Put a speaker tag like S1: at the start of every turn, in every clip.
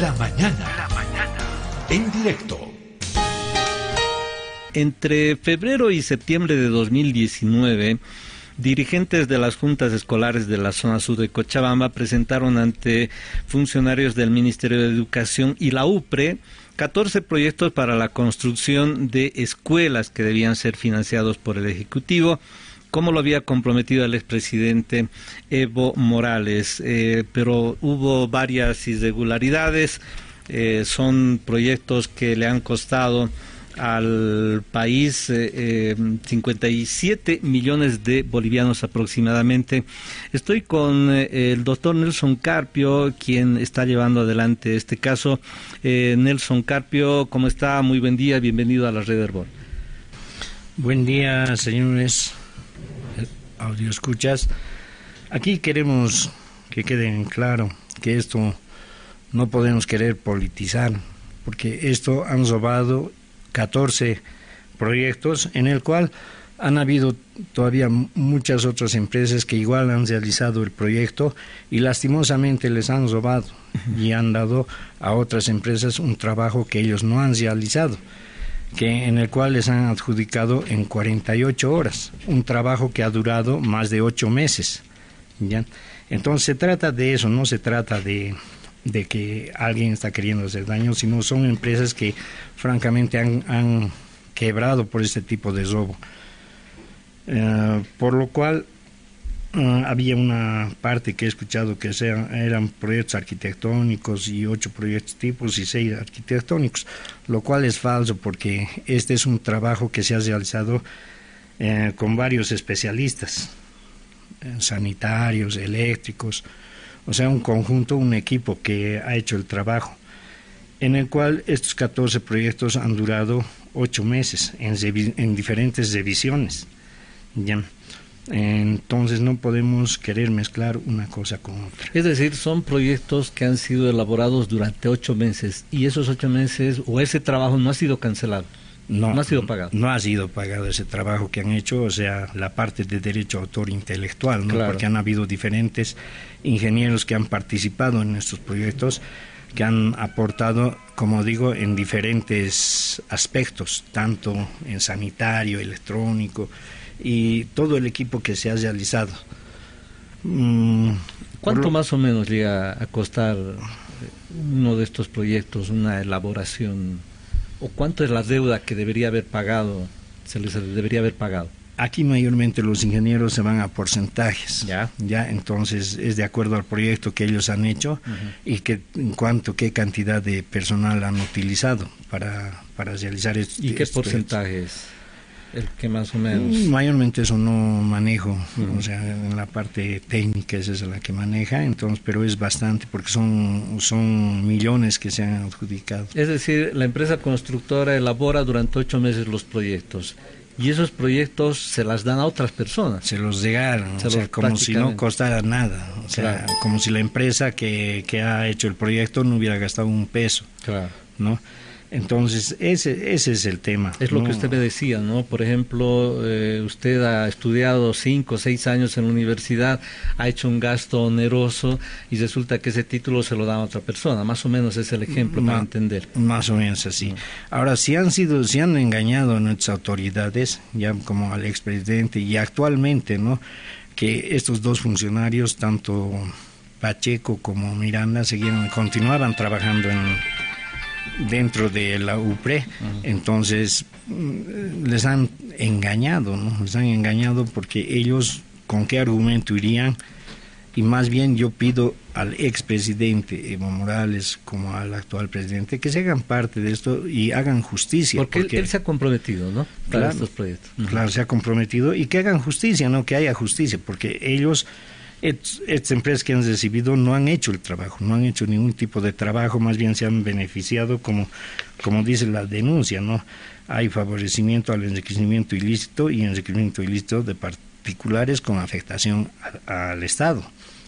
S1: La mañana. La mañana. En directo.
S2: Entre febrero y septiembre de 2019, dirigentes de las juntas escolares de la zona sur de Cochabamba presentaron ante funcionarios del Ministerio de Educación y la UPRE 14 proyectos para la construcción de escuelas que debían ser financiados por el Ejecutivo como lo había comprometido el expresidente Evo Morales, eh, pero hubo varias irregularidades, eh, son proyectos que le han costado al país eh, 57 eh, millones de bolivianos aproximadamente. Estoy con el doctor Nelson Carpio, quien está llevando adelante este caso. Nelson Carpio, ¿cómo está? Muy buen día, bienvenido a la red Herbol.
S3: Buen día, señores audio escuchas. Aquí queremos que quede claro que esto no podemos querer politizar, porque esto han robado 14 proyectos en el cual han habido todavía muchas otras empresas que igual han realizado el proyecto y lastimosamente les han robado y han dado a otras empresas un trabajo que ellos no han realizado que en el cual les han adjudicado en 48 horas, un trabajo que ha durado más de ocho meses. ¿ya? Entonces se trata de eso, no se trata de, de que alguien está queriendo hacer daño, sino son empresas que francamente han, han quebrado por este tipo de robo. Uh, por lo cual uh, había una parte que he escuchado que sean, eran proyectos arquitectónicos y ocho proyectos tipos y seis arquitectónicos, lo cual es falso porque este es un trabajo que se ha realizado uh, con varios especialistas, sanitarios, eléctricos, o sea, un conjunto, un equipo que ha hecho el trabajo, en el cual estos 14 proyectos han durado ocho meses en, en diferentes revisiones. ¿ya? Entonces no podemos querer mezclar una cosa con otra.
S2: Es decir, son proyectos que han sido elaborados durante ocho meses y esos ocho meses o ese trabajo no ha sido cancelado. No, no, ha sido pagado.
S3: No ha sido pagado ese trabajo que han hecho, o sea, la parte de derecho a autor intelectual, ¿no? Claro. porque han habido diferentes ingenieros que han participado en estos proyectos, que han aportado, como digo, en diferentes aspectos, tanto en sanitario, electrónico y todo el equipo que se ha realizado.
S2: Mm, ¿Cuánto lo... más o menos llega a costar uno de estos proyectos, una elaboración? o cuánto es la deuda que debería haber pagado, se les debería haber pagado?
S3: Aquí mayormente los ingenieros se van a porcentajes,
S2: ya,
S3: ya entonces es de acuerdo al proyecto que ellos han hecho uh -huh. y que en cuanto qué cantidad de personal han utilizado para, para realizar estos
S2: ¿Y qué porcentajes? El que más o menos.
S3: Mayormente eso no manejo uh -huh. o sea en la parte técnica esa es la que maneja entonces pero es bastante porque son son millones que se han adjudicado.
S2: Es decir la empresa constructora elabora durante ocho meses los proyectos y esos proyectos se las dan a otras personas.
S3: Se los regalan se o sea, como si no costara nada o sea claro. como si la empresa que, que ha hecho el proyecto no hubiera gastado un peso
S2: claro.
S3: no entonces, ese, ese es el tema.
S2: Es lo ¿no? que usted me decía, ¿no? Por ejemplo, eh, usted ha estudiado cinco o seis años en la universidad, ha hecho un gasto oneroso y resulta que ese título se lo da a otra persona. Más o menos es el ejemplo Ma, para entender.
S3: Más o menos así. Ahora, si han sido, si han engañado a nuestras autoridades, ya como al expresidente y actualmente, ¿no? Que estos dos funcionarios, tanto Pacheco como Miranda, seguían, continuaban trabajando en dentro de la UPRE, uh -huh. entonces les han engañado, ¿no? Les han engañado porque ellos con qué argumento irían y más bien yo pido al expresidente Evo Morales como al actual presidente que se hagan parte de esto y hagan justicia.
S2: Porque, porque él, él, se ha comprometido, ¿no? Para claro, estos proyectos.
S3: Uh -huh. Se ha comprometido y que hagan justicia, ¿no? Que haya justicia, porque ellos estas empresas que han recibido no han hecho el trabajo, no han hecho ningún tipo de trabajo, más bien se han beneficiado como, como dice la denuncia, ¿no? Hay favorecimiento al enriquecimiento ilícito y enriquecimiento ilícito de particulares con afectación a, al Estado.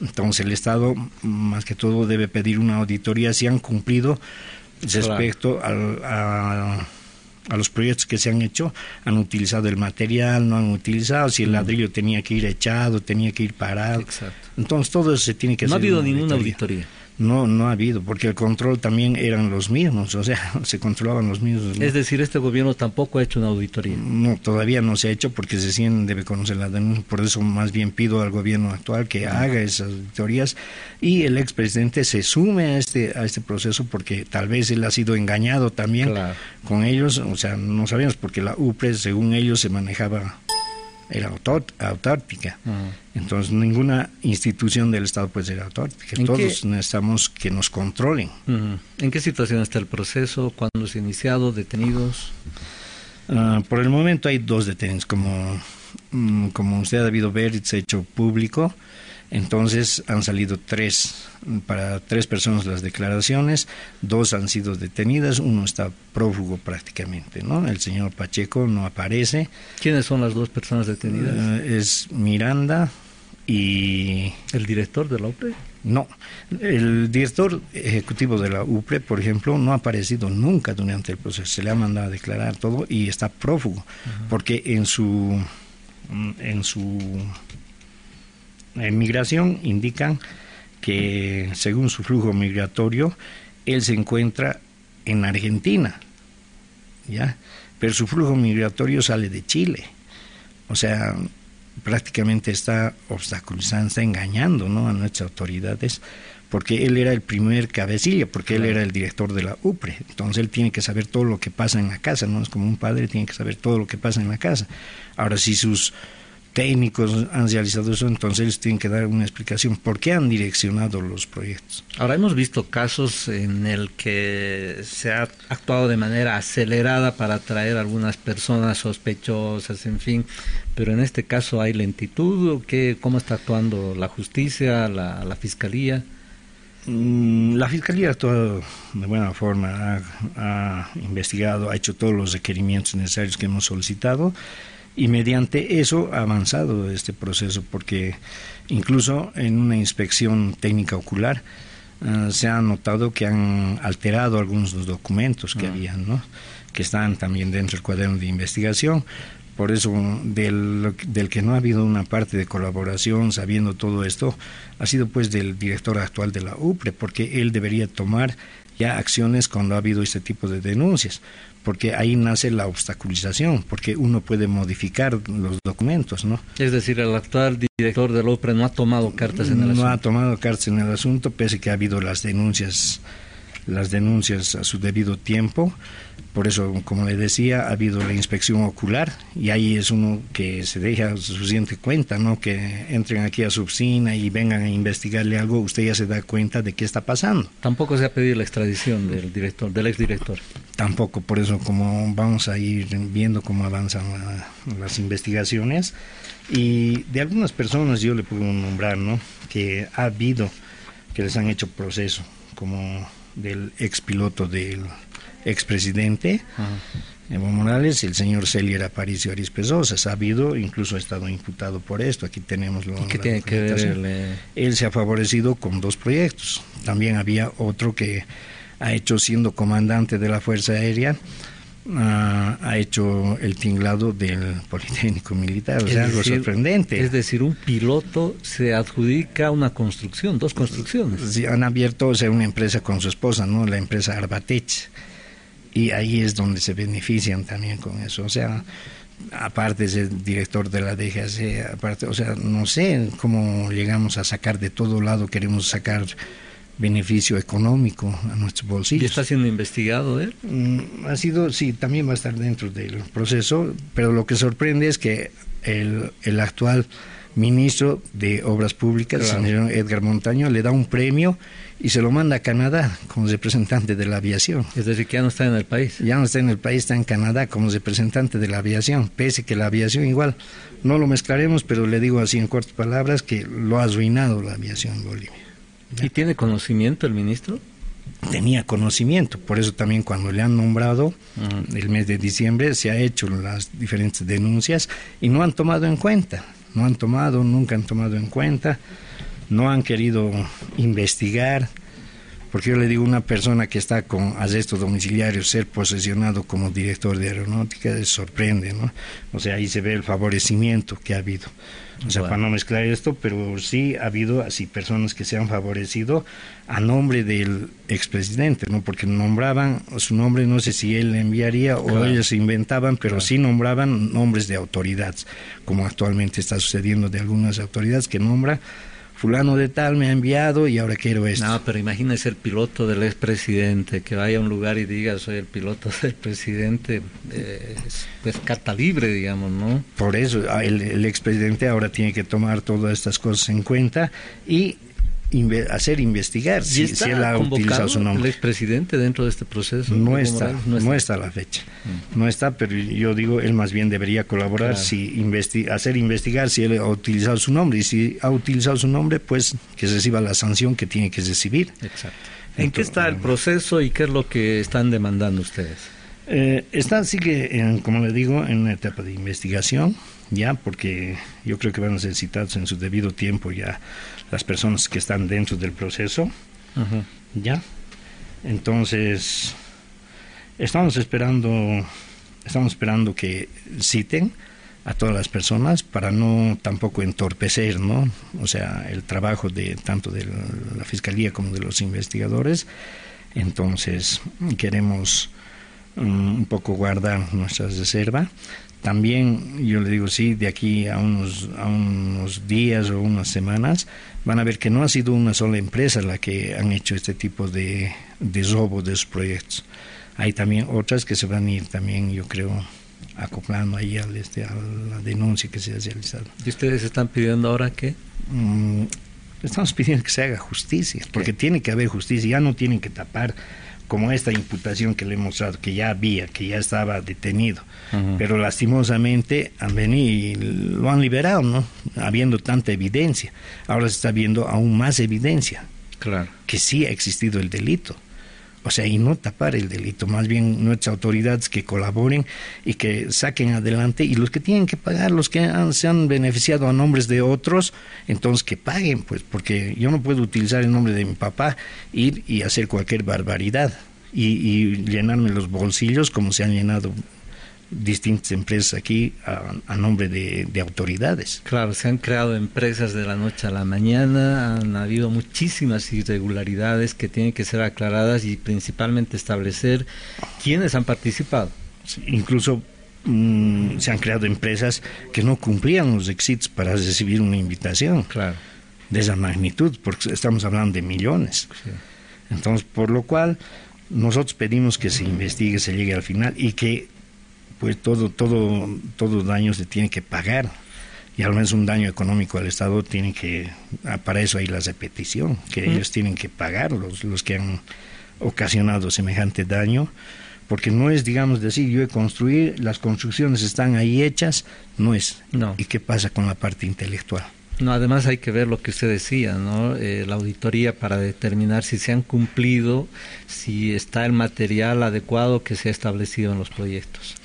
S3: Entonces el Estado, más que todo, debe pedir una auditoría si han cumplido respecto claro. al, a a los proyectos que se han hecho, han utilizado el material, no han utilizado, si el ladrillo tenía que ir echado, tenía que ir parado.
S2: Exacto.
S3: Entonces todo eso se tiene que
S2: no
S3: hacer.
S2: No ha habido ninguna auditoría. auditoría.
S3: No, no ha habido, porque el control también eran los mismos, o sea, se controlaban los mismos.
S2: Es decir, este gobierno tampoco ha hecho una auditoría.
S3: No, todavía no se ha hecho porque se siente debe conocer la denuncia, por eso más bien pido al gobierno actual que haga esas auditorías y el expresidente se sume a este, a este proceso porque tal vez él ha sido engañado también con ellos, o sea, no sabemos porque la UPRE, según ellos, se manejaba era autártica. Entonces, ninguna institución del Estado puede ser autártica. Todos necesitamos que nos controlen.
S2: ¿En qué situación está el proceso? ¿Cuándo se ha iniciado? ¿Detenidos?
S3: Ah, por el momento hay dos detenidos. Como, mm, como usted ha debido ver, se ha hecho público. Entonces han salido tres, para tres personas las declaraciones, dos han sido detenidas, uno está prófugo prácticamente, ¿no? El señor Pacheco no aparece.
S2: ¿Quiénes son las dos personas detenidas?
S3: Eh, es Miranda y...
S2: ¿El director de la UPRE?
S3: No, el director ejecutivo de la UPRE, por ejemplo, no ha aparecido nunca durante el proceso, se le ha mandado a declarar todo y está prófugo, porque en su... En su en migración indican que según su flujo migratorio, él se encuentra en Argentina, ¿ya? Pero su flujo migratorio sale de Chile. O sea, prácticamente está obstaculizando, está engañando ¿no? a nuestras autoridades, porque él era el primer cabecilla, porque él era el director de la UPRE. Entonces él tiene que saber todo lo que pasa en la casa, ¿no? Es como un padre, tiene que saber todo lo que pasa en la casa. Ahora, si sus técnicos han realizado eso, entonces ellos tienen que dar una explicación por qué han direccionado los proyectos.
S2: Ahora hemos visto casos en el que se ha actuado de manera acelerada para atraer a algunas personas sospechosas, en fin, pero en este caso hay lentitud, ¿qué, ¿cómo está actuando la justicia, la, la fiscalía?
S3: Mm, la Fiscalía ha actuado de buena forma, ha investigado, ha hecho todos los requerimientos necesarios que hemos solicitado y mediante eso ha avanzado este proceso porque incluso en una inspección técnica ocular ah, se ha notado que han alterado algunos de los documentos que ah. habían, ¿no? que están también dentro del cuaderno de investigación. Por eso, del, del que no ha habido una parte de colaboración sabiendo todo esto, ha sido pues del director actual de la UPRE, porque él debería tomar ya acciones cuando ha habido este tipo de denuncias porque ahí nace la obstaculización, porque uno puede modificar los documentos, ¿no?
S2: Es decir, el actual director del OPRE no ha tomado cartas en el asunto.
S3: No ha tomado cartas en el asunto, pese que ha habido las denuncias, las denuncias a su debido tiempo, por eso, como le decía, ha habido la inspección ocular y ahí es uno que se deja suficiente cuenta, ¿no? Que entren aquí a su oficina y vengan a investigarle algo, usted ya se da cuenta de qué está pasando.
S2: Tampoco se ha pedido la extradición del director, del exdirector.
S3: Tampoco, por eso como vamos a ir viendo cómo avanzan las investigaciones y de algunas personas yo le puedo nombrar, ¿no? Que ha habido que les han hecho proceso, como del expiloto del expresidente Evo Morales, el señor Celier Aparicio Arispezo, se ha sabido, incluso ha estado imputado por esto. Aquí tenemos lo
S2: ¿Qué tiene que ver?
S3: Él se ha favorecido con dos proyectos. También había otro que ha hecho siendo comandante de la Fuerza Aérea, ha hecho el tinglado del Politécnico Militar, o sea, algo sorprendente.
S2: Es decir, un piloto se adjudica una construcción, dos construcciones.
S3: Sí, han abierto o sea, una empresa con su esposa, ¿no? La empresa Arbatech y ahí es donde se benefician también con eso. O sea, aparte de ser director de la DGAC, aparte, o sea, no sé cómo llegamos a sacar de todo lado, queremos sacar beneficio económico a nuestros bolsillos.
S2: ¿Y está siendo investigado él?
S3: Mm, ha sido, sí, también va a estar dentro del proceso, pero lo que sorprende es que el, el actual ministro de Obras Públicas, el señor Edgar Montaño, le da un premio y se lo manda a Canadá como representante de la aviación.
S2: Es decir, que ya no está en el país.
S3: Ya no está en el país, está en Canadá como representante de la aviación, pese que la aviación igual, no lo mezclaremos, pero le digo así en cortas palabras que lo ha arruinado la aviación en Bolivia.
S2: ¿Y tiene conocimiento el ministro?
S3: Tenía conocimiento, por eso también cuando le han nombrado el mes de diciembre se ha hecho las diferentes denuncias y no han tomado en cuenta no han tomado, nunca han tomado en cuenta, no han querido investigar, Porque yo le digo, una persona que está con arresto domiciliario, ser posesionado como director de aeronáutica, sorprende, ¿no? O sea, ahí se ve el favorecimiento que ha habido. O sea, para no mezclar esto, pero sí ha habido así personas que se han favorecido a nombre del expresidente, ¿no? Porque nombraban su nombre, no sé si él enviaría o ellos inventaban, pero sí nombraban nombres de autoridades, como actualmente está sucediendo de algunas autoridades que nombran fulano de tal me ha enviado y ahora quiero esto.
S2: No, pero imagínese el piloto del expresidente que vaya a un lugar y diga soy el piloto del presidente, eh, pues carta libre, digamos, ¿no?
S3: Por eso el, el expresidente ahora tiene que tomar todas estas cosas en cuenta y hacer investigar si, si, él ha utilizado su nombre.
S2: ¿El expresidente dentro de este proceso?
S3: No está, no está, la fecha. Mm. No está, pero yo digo, él más bien debería colaborar, si hacer investigar si él ha utilizado su nombre. Y si ha utilizado su nombre, pues que reciba la sanción que tiene que recibir.
S2: Exacto. ¿En qué está el proceso y qué es lo que están demandando ustedes?
S3: Eh, está, sigue, en, como le digo, en una etapa de investigación ya, porque yo creo que van a ser citados en su debido tiempo ya las personas que están dentro del proceso, ya. Entonces, estamos esperando, estamos esperando que citen a todas las personas para no tampoco entorpecer, ¿no? O sea, el trabajo de tanto de la fiscalía como de los investigadores. Entonces, queremos un poco guardar nuestra reserva también yo le digo, sí, de aquí a unos, a unos días o unas semanas van a ver que no ha sido una sola empresa la que han hecho este tipo de, de robo de sus proyectos. Hay también otras que se van a ir también, yo creo, acoplando ahí al, este, a la denuncia que se ha realizado.
S2: ¿Y ustedes están pidiendo ahora qué?
S3: Mm, estamos pidiendo que se haga justicia, porque tiene que haber justicia, ya no tienen que tapar como esta imputación que le hemos dado, que ya había, que ya estaba detenido, pero lastimosamente han venido y lo han liberado, ¿no? Habiendo tanta evidencia. Ahora se está viendo aún más evidencia.
S2: Claro.
S3: Que sí ha existido el delito. O sea, y no tapar el delito, más bien nuestras autoridades que colaboren y que saquen adelante. Y los que tienen que pagar, los que se han beneficiado a nombres de otros, entonces que paguen, pues, porque yo no puedo utilizar el nombre de mi papá, ir y hacer cualquier barbaridad y, y llenarme los bolsillos como se han llenado distintas empresas aquí a, nombre de, autoridades.
S2: Claro, se han creado empresas de la noche a la mañana, han habido muchísimas irregularidades que tienen que ser aclaradas y principalmente establecer quiénes han participado.
S3: incluso mm, se han creado empresas que no cumplían los requisitos para recibir una invitación.
S2: Claro.
S3: De esa magnitud, porque estamos hablando de millones. Entonces, por lo cual, nosotros pedimos que se investigue, se llegue al final y que pues todo, todo, todo daño se tiene que pagar. Y al menos un daño económico al Estado tiene que, ah, para eso hay la repetición, que ellos tienen que pagar los, los que han ocasionado semejante daño, porque no es, digamos, decir, yo he construido, las construcciones están ahí hechas, no es.
S2: No.
S3: ¿Y qué pasa con la parte intelectual?
S2: No, además hay que ver lo que usted decía, ¿no? Eh, la auditoría para determinar si se han cumplido, si está el material adecuado que se ha establecido en los proyectos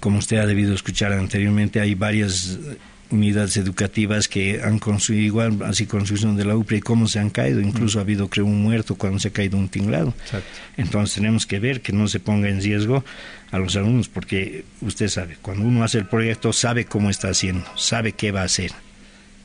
S3: como usted ha debido escuchar anteriormente, hay varias unidades educativas que han construido igual, así construcción de la UPRE y cómo se han caído, incluso ha habido creo un muerto cuando se ha caído un tinglado. Entonces tenemos que ver que no se ponga en riesgo a los alumnos, porque usted sabe, cuando uno hace el proyecto sabe cómo está haciendo, sabe qué va a hacer.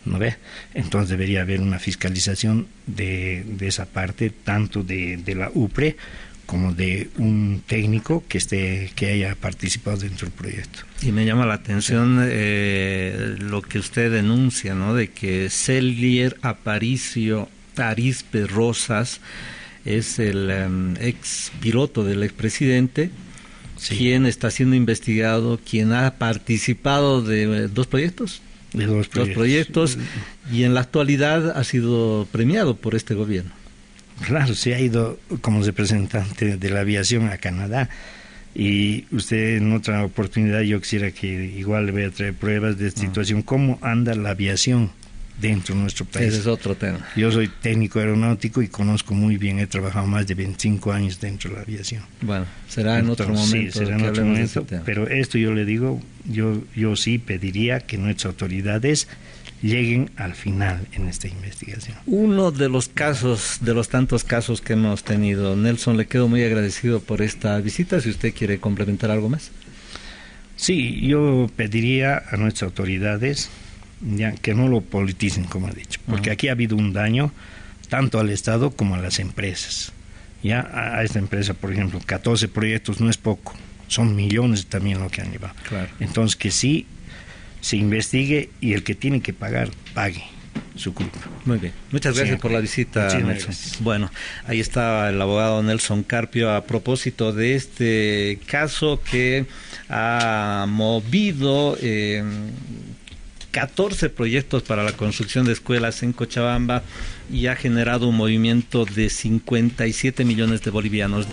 S3: ¿No ve? Entonces debería haber una fiscalización de, de esa parte, tanto de, de la UPRE como de un técnico que esté que haya participado dentro del proyecto.
S2: Y me llama la atención eh, lo que usted denuncia, ¿no? De que Celier Aparicio Arispe Rosas es el em, ex piloto del expresidente, quien está siendo investigado, quien ha participado de dos proyectos.
S3: De dos proyectos.
S2: Dos proyectos y en la actualidad ha sido premiado por este gobierno.
S3: Claro, se ha ido como representante de la aviación a Canadá. Y usted en otra oportunidad yo quisiera que igual le voy a traer pruebas de esta situación, cómo anda la aviación dentro de nuestro país.
S2: Ese es otro tema.
S3: Yo soy técnico aeronáutico y conozco muy bien, he trabajado más de 25 años dentro de la aviación.
S2: Bueno, será en otro momento.
S3: Sí, será en otro momento, pero esto yo le digo, yo, yo sí pediría que nuestras autoridades lleguen al final en esta investigación.
S2: Uno de los casos, de los tantos casos que hemos tenido, Nelson, le quedo muy agradecido por esta visita. Si usted quiere complementar algo más.
S3: Sí, yo pediría a nuestras autoridades ya que no lo politicen, como ha dicho, porque aquí ha habido un daño tanto al Estado como a las empresas. Ya a esta empresa, por ejemplo, 14 proyectos no es poco, son millones también lo que han llevado. Entonces, que sí se investigue y el que tiene que pagar, pague su culpa.
S2: Muy bien. Muchas gracias por la visita, Nelson. Bueno, ahí está el abogado Nelson Carpio a propósito de este caso que ha movido eh, 14 proyectos para la construcción de escuelas en Cochabamba y ha generado un movimiento de 57 millones de bolivianos.